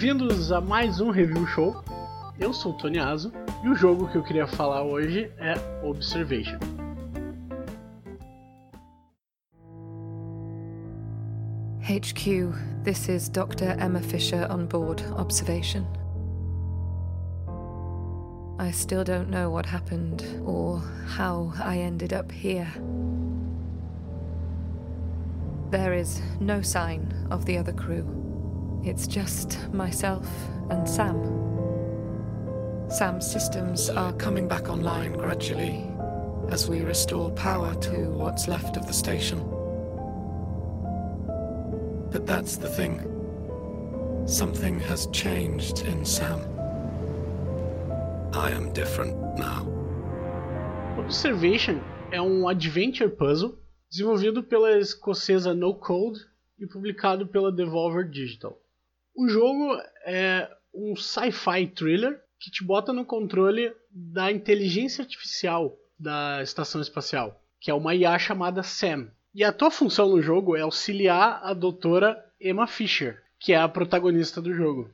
Bem-vindos a mais um Review Show. Eu sou o Tony e o jogo que eu queria falar hoje é Observation. HQ, this is Dr. Emma Fisher on board Observation. I still don't know what happened or how I ended up here. There is no sign of the other crew. It's just myself and Sam. Sam's systems are coming back online gradually as we restore power to what's left of the station. But that's the thing. Something has changed in Sam. I am different now. Observation é um adventure puzzle desenvolvido pela escocesa No Code e publicado pela Devolver Digital. O jogo é um sci-fi thriller que te bota no controle da inteligência artificial da estação espacial, que é uma IA chamada Sam. E a tua função no jogo é auxiliar a doutora Emma Fisher, que é a protagonista do jogo.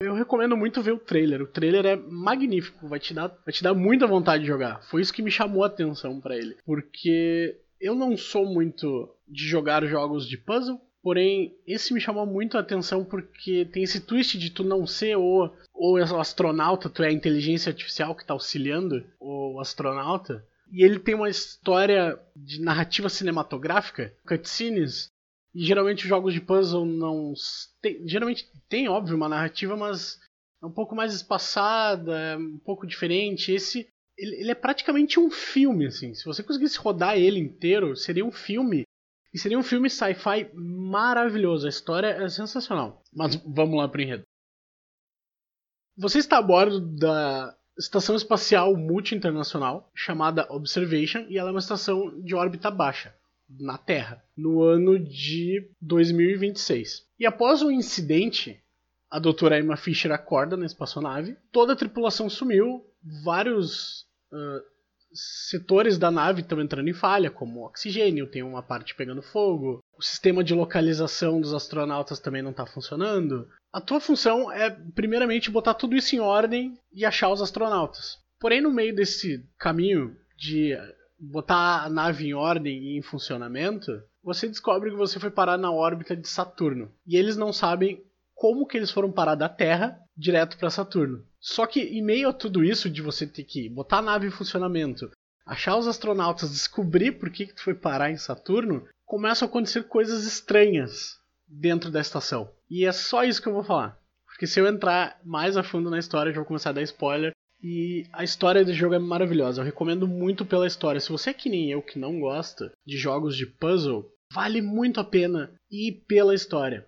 Eu recomendo muito ver o trailer. O trailer é magnífico, vai te dar, vai te dar muita vontade de jogar. Foi isso que me chamou a atenção para ele, porque eu não sou muito de jogar jogos de puzzle, porém esse me chamou muito a atenção porque tem esse twist de tu não ser o, o astronauta, tu é a inteligência artificial que está auxiliando o astronauta. E ele tem uma história de narrativa cinematográfica, cutscenes, e geralmente os jogos de puzzle não. Tem, geralmente tem, óbvio, uma narrativa, mas é um pouco mais espaçada, é um pouco diferente. Esse. Ele, ele, é praticamente um filme, assim. Se você conseguisse rodar ele inteiro, seria um filme. E seria um filme sci-fi maravilhoso. A história é sensacional. Mas vamos lá pro enredo. Você está a bordo da estação espacial multi-internacional chamada Observation e ela é uma estação de órbita baixa na Terra, no ano de 2026. E após o incidente, a doutora Emma Fisher acorda na espaçonave, toda a tripulação sumiu, vários uh, setores da nave estão entrando em falha, como oxigênio, tem uma parte pegando fogo, o sistema de localização dos astronautas também não está funcionando. A tua função é, primeiramente, botar tudo isso em ordem e achar os astronautas. Porém, no meio desse caminho de botar a nave em ordem e em funcionamento, você descobre que você foi parar na órbita de Saturno. E eles não sabem como que eles foram parar da Terra direto para Saturno. Só que em meio a tudo isso de você ter que botar a nave em funcionamento, achar os astronautas, descobrir por que, que tu foi parar em Saturno, começam a acontecer coisas estranhas dentro da estação. E é só isso que eu vou falar. Porque se eu entrar mais a fundo na história, já vou começar a dar spoiler. E a história do jogo é maravilhosa. Eu recomendo muito pela história. Se você é que nem eu que não gosta de jogos de puzzle, vale muito a pena ir pela história.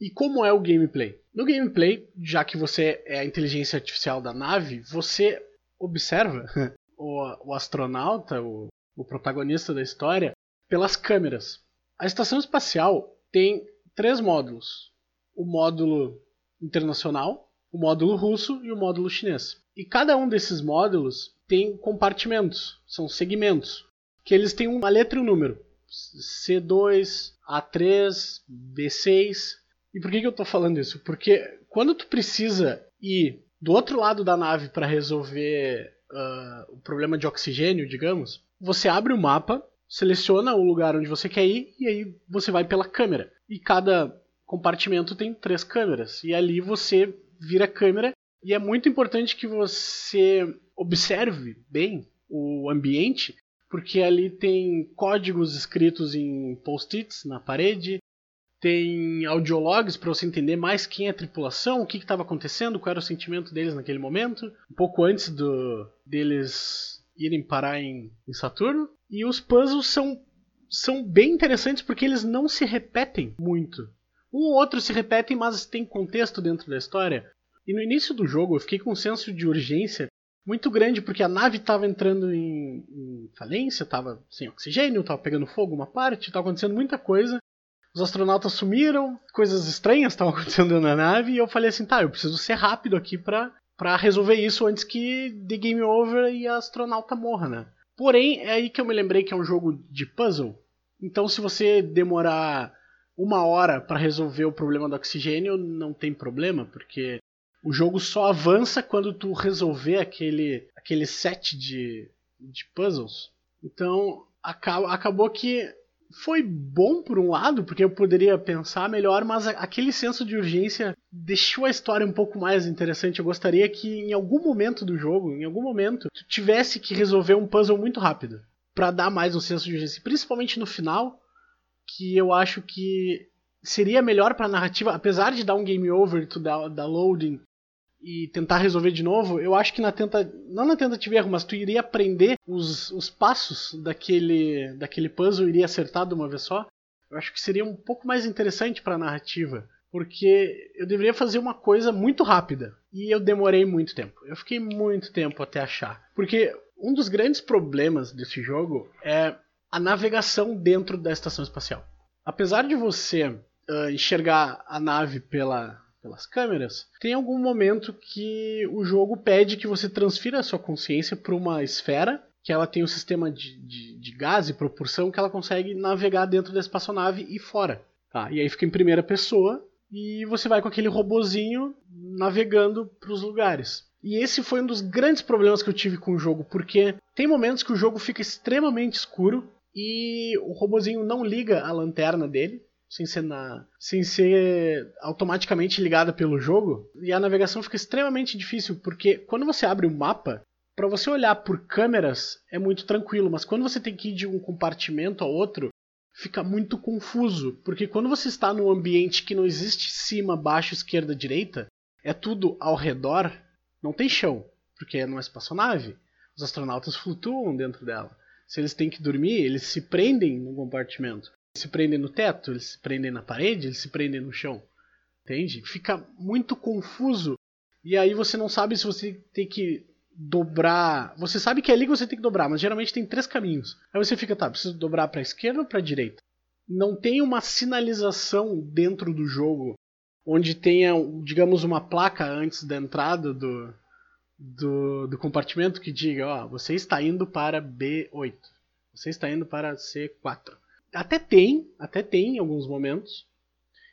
E como é o gameplay? No gameplay, já que você é a inteligência artificial da nave, você observa o, o astronauta, o, o protagonista da história, pelas câmeras. A estação espacial tem três módulos: o módulo internacional, o módulo russo e o módulo chinês. E cada um desses módulos tem compartimentos, são segmentos, que eles têm uma letra e um número. C2, A3, B6. E por que, que eu estou falando isso? Porque quando tu precisa ir do outro lado da nave para resolver uh, o problema de oxigênio, digamos, você abre o mapa, seleciona o lugar onde você quer ir e aí você vai pela câmera. E cada compartimento tem três câmeras. E ali você vira a câmera e é muito importante que você observe bem o ambiente, porque ali tem códigos escritos em post-its na parede, tem audiologs para você entender mais quem é a tripulação, o que estava acontecendo, qual era o sentimento deles naquele momento, um pouco antes do, deles irem parar em, em Saturno. E os puzzles são, são bem interessantes porque eles não se repetem muito. Um ou outro se repetem, mas tem contexto dentro da história. E no início do jogo eu fiquei com um senso de urgência muito grande, porque a nave estava entrando em, em falência, estava sem oxigênio, estava pegando fogo uma parte, estava acontecendo muita coisa. Os astronautas sumiram, coisas estranhas estavam acontecendo na nave, e eu falei assim: tá, eu preciso ser rápido aqui para pra resolver isso antes que the game over e a astronauta morra, né? Porém, é aí que eu me lembrei que é um jogo de puzzle. Então, se você demorar uma hora para resolver o problema do oxigênio, não tem problema, porque o jogo só avança quando tu resolver aquele, aquele set de, de puzzles. Então acabou que foi bom por um lado, porque eu poderia pensar melhor, mas aquele senso de urgência deixou a história um pouco mais interessante. Eu gostaria que em algum momento do jogo, em algum momento, tu tivesse que resolver um puzzle muito rápido para dar mais um senso de urgência, principalmente no final, que eu acho que seria melhor para a narrativa, apesar de dar um game over, tu dar, dar loading e tentar resolver de novo, eu acho que na tenta não na tentativa erro, mas tu iria aprender os, os passos daquele daquele puzzle, iria acertar de uma vez só. Eu acho que seria um pouco mais interessante para a narrativa, porque eu deveria fazer uma coisa muito rápida e eu demorei muito tempo. Eu fiquei muito tempo até achar, porque um dos grandes problemas desse jogo é a navegação dentro da estação espacial. Apesar de você uh, enxergar a nave pela pelas câmeras, tem algum momento que o jogo pede que você transfira a sua consciência para uma esfera, que ela tem um sistema de, de, de, gás e propulsão que ela consegue navegar dentro da espaçonave e fora. Tá? E aí fica em primeira pessoa e você vai com aquele robozinho navegando para os lugares. E esse foi um dos grandes problemas que eu tive com o jogo, porque tem momentos que o jogo fica extremamente escuro e o robozinho não liga a lanterna dele, sem ser, na, sem ser automaticamente ligada pelo jogo, e a navegação fica extremamente difícil, porque quando você abre o mapa, para você olhar por câmeras é muito tranquilo, mas quando você tem que ir de um compartimento a outro, fica muito confuso, porque quando você está num ambiente que não existe cima, baixo, esquerda, direita, é tudo ao redor, não tem chão, porque é numa espaçonave. Os astronautas flutuam dentro dela. Se eles têm que dormir, eles se prendem no compartimento se prendem no teto, eles se prendem na parede, eles se prendem no chão. Entende? Fica muito confuso. E aí você não sabe se você tem que dobrar. Você sabe que é ali que você tem que dobrar, mas geralmente tem três caminhos. Aí você fica, tá, preciso dobrar para a esquerda ou para a direita? Não tem uma sinalização dentro do jogo onde tenha, digamos, uma placa antes da entrada do, do, do compartimento que diga, ó, você está indo para B8. Você está indo para C4. Até tem, até tem em alguns momentos,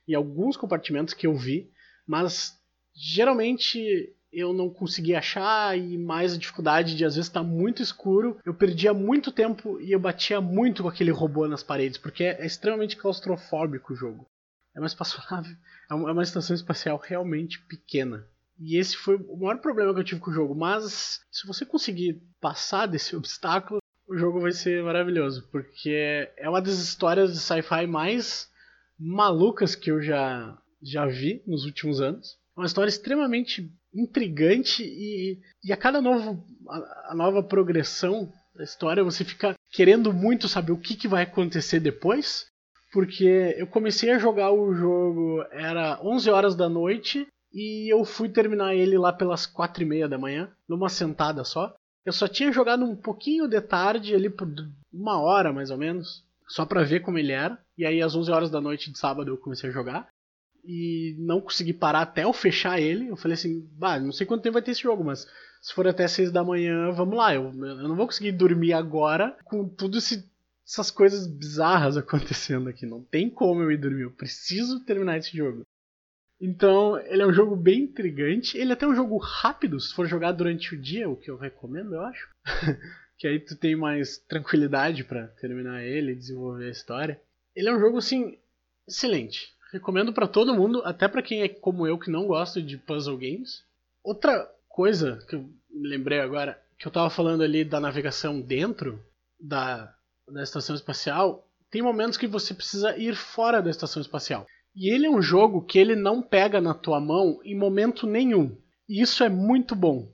e alguns compartimentos que eu vi, mas geralmente eu não consegui achar e mais a dificuldade de às vezes estar tá muito escuro. Eu perdia muito tempo e eu batia muito com aquele robô nas paredes, porque é, extremamente claustrofóbico o jogo. É uma espaçonave, é, é uma estação espacial realmente pequena. E esse foi o maior problema que eu tive com o jogo. Mas se você conseguir passar desse obstáculo, o jogo vai ser maravilhoso, porque é uma das histórias de sci-fi mais malucas que eu já, já vi nos últimos anos. É uma história extremamente intrigante e, e a cada novo, a, a, nova progressão da história você fica querendo muito saber o que, que vai acontecer depois. Porque eu comecei a jogar o jogo, era 11 horas da noite e eu fui terminar ele lá pelas 4 e meia da manhã, numa sentada só. Eu só tinha jogado um pouquinho de tarde, ali por uma hora mais ou menos, só para ver como ele era. E aí às 11 horas da noite de sábado eu comecei a jogar. E não consegui parar até eu fechar ele. Eu falei assim, bah, não sei quanto tempo vai ter esse jogo, mas se for até 6 da manhã, vamos lá. Eu, eu não vou conseguir dormir agora com tudo esse, essas coisas bizarras acontecendo aqui. Não tem como eu ir dormir. Eu preciso terminar esse jogo. Então, ele é um jogo bem intrigante. Ele é até um jogo rápido, se for jogar durante o dia, o que eu recomendo, eu acho. que aí tu tem mais tranquilidade para terminar ele e desenvolver a história. Ele é um jogo, assim, excelente. Recomendo para todo mundo, até para quem é como eu que não gosta de puzzle games. Outra coisa que eu me lembrei agora, que eu tava falando ali da navegação dentro da, da estação espacial, tem momentos que você precisa ir fora da estação espacial. E ele é um jogo que ele não pega na tua mão em momento nenhum. E isso é muito bom.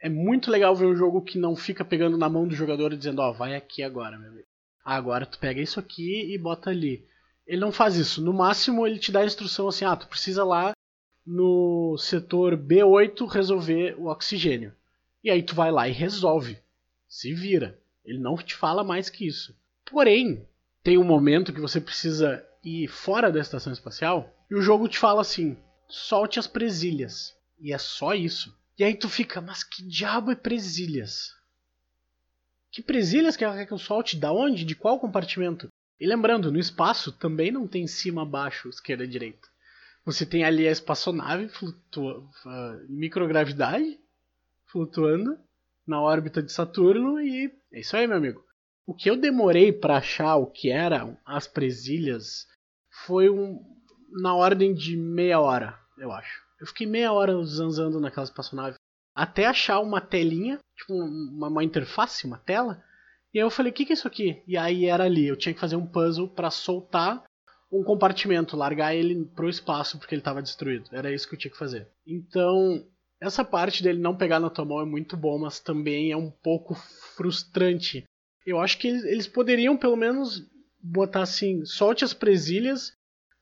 É muito legal ver um jogo que não fica pegando na mão do jogador e dizendo, ó, oh, vai aqui agora, meu amigo. Ah, agora tu pega isso aqui e bota ali. Ele não faz isso. No máximo ele te dá a instrução assim, ah, tu precisa lá no setor B8 resolver o oxigênio. E aí tu vai lá e resolve. Se vira. Ele não te fala mais que isso. Porém, tem um momento que você precisa ir fora da estação espacial e o jogo te fala assim: solte as presilhas. E é só isso. E aí tu fica, mas que diabo é presilhas? Que presilhas que ela quer que eu solte? Da onde? De qual compartimento? E lembrando, no espaço também não tem cima, baixo, esquerda, direita. Você tem ali a espaçonave flutua, uh, microgravidade flutuando na órbita de Saturno e é isso aí, meu amigo. O que eu demorei para achar o que eram as presilhas foi um na ordem de meia hora, eu acho. Eu fiquei meia hora zanzando naquela espaçonave até achar uma telinha, tipo uma, uma interface, uma tela. E aí eu falei, o que, que é isso aqui? E aí era ali, eu tinha que fazer um puzzle para soltar um compartimento, largar ele pro espaço porque ele estava destruído. Era isso que eu tinha que fazer. Então, essa parte dele não pegar na tua mão é muito bom, mas também é um pouco frustrante. Eu acho que eles poderiam pelo menos botar assim, solte as presilhas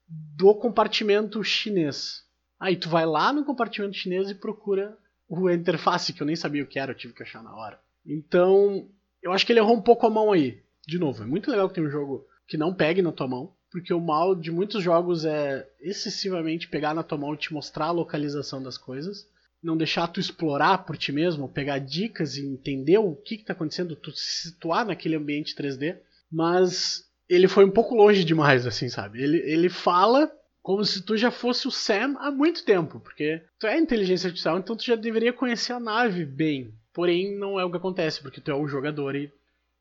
do compartimento chinês. Aí tu vai lá no compartimento chinês e procura o interface, que eu nem sabia o que era, eu tive que achar na hora. Então, eu acho que ele errou um pouco a mão aí. De novo, é muito legal que tem um jogo que não pegue na tua mão, porque o mal de muitos jogos é excessivamente pegar na tua mão e te mostrar a localização das coisas, não deixar tu explorar por ti mesmo, pegar dicas e entender o que está acontecendo, tu se situar naquele ambiente 3D, mas ele foi um pouco longe demais, assim, sabe? Ele, ele fala como se tu já fosse o Sam há muito tempo, porque tu é inteligência artificial, então tu já deveria conhecer a nave bem. Porém, não é o que acontece, porque tu é o jogador e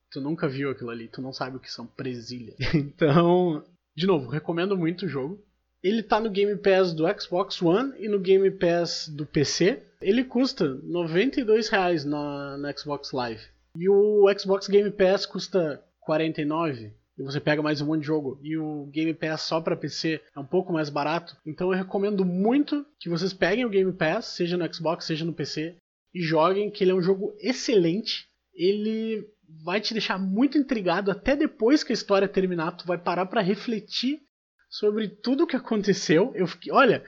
tu nunca viu aquilo ali, tu não sabe o que são presilhas. Então, de novo, recomendo muito o jogo. Ele tá no Game Pass do Xbox One e no Game Pass do PC. Ele custa R$ 92,00 na, na Xbox Live. E o Xbox Game Pass custa R$ 49,00 e você pega mais um monte de jogo. E o Game Pass só para PC é um pouco mais barato. Então eu recomendo muito que vocês peguem o Game Pass, seja no Xbox, seja no PC, e joguem, que ele é um jogo excelente. Ele vai te deixar muito intrigado até depois que a história terminar. Tu vai parar para refletir sobre tudo o que aconteceu. Eu fiquei, olha,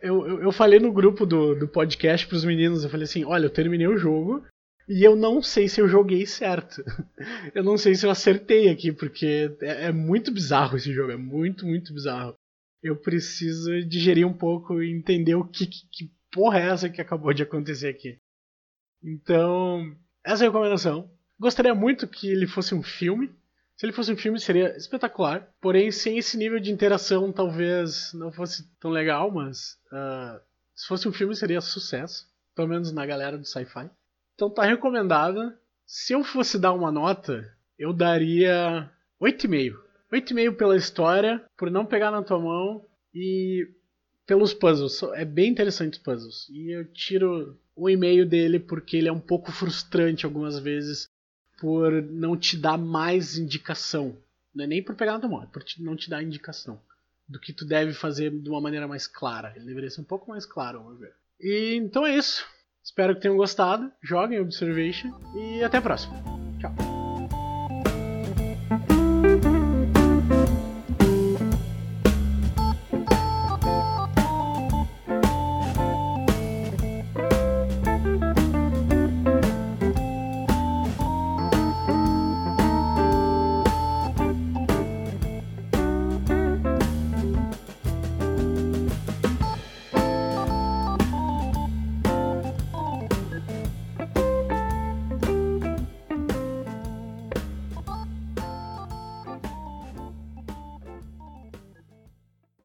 eu, eu, eu falei no grupo do, do podcast pros meninos, eu falei assim, olha, eu terminei o jogo e eu não sei se eu joguei certo. eu não sei se eu acertei aqui, porque é, é muito bizarro esse jogo, é muito, muito bizarro. Eu preciso digerir um pouco e entender o que, que, que porra é essa que acabou de acontecer aqui. Então, essa é a recomendação. Gostaria muito que ele fosse um filme. Se ele fosse um filme, seria espetacular. Porém, sem esse nível de interação, talvez não fosse tão legal, mas uh, se fosse um filme, seria sucesso. Pelo menos na galera do sci-fi. Então tá recomendada. Se eu fosse dar uma nota, eu daria 8,5. 8,5 pela história, por não pegar na tua mão e pelos puzzles. É bem interessante os puzzles. E eu tiro o e-mail dele porque ele é um pouco frustrante algumas vezes por não te dar mais indicação. Não é nem por pegar na tua mão, é por não te dar indicação do que tu deve fazer de uma maneira mais clara. Ele deveria ser um pouco mais claro, vamos ver. E então é isso. Espero que tenham gostado. Joguem Observation e até a próxima.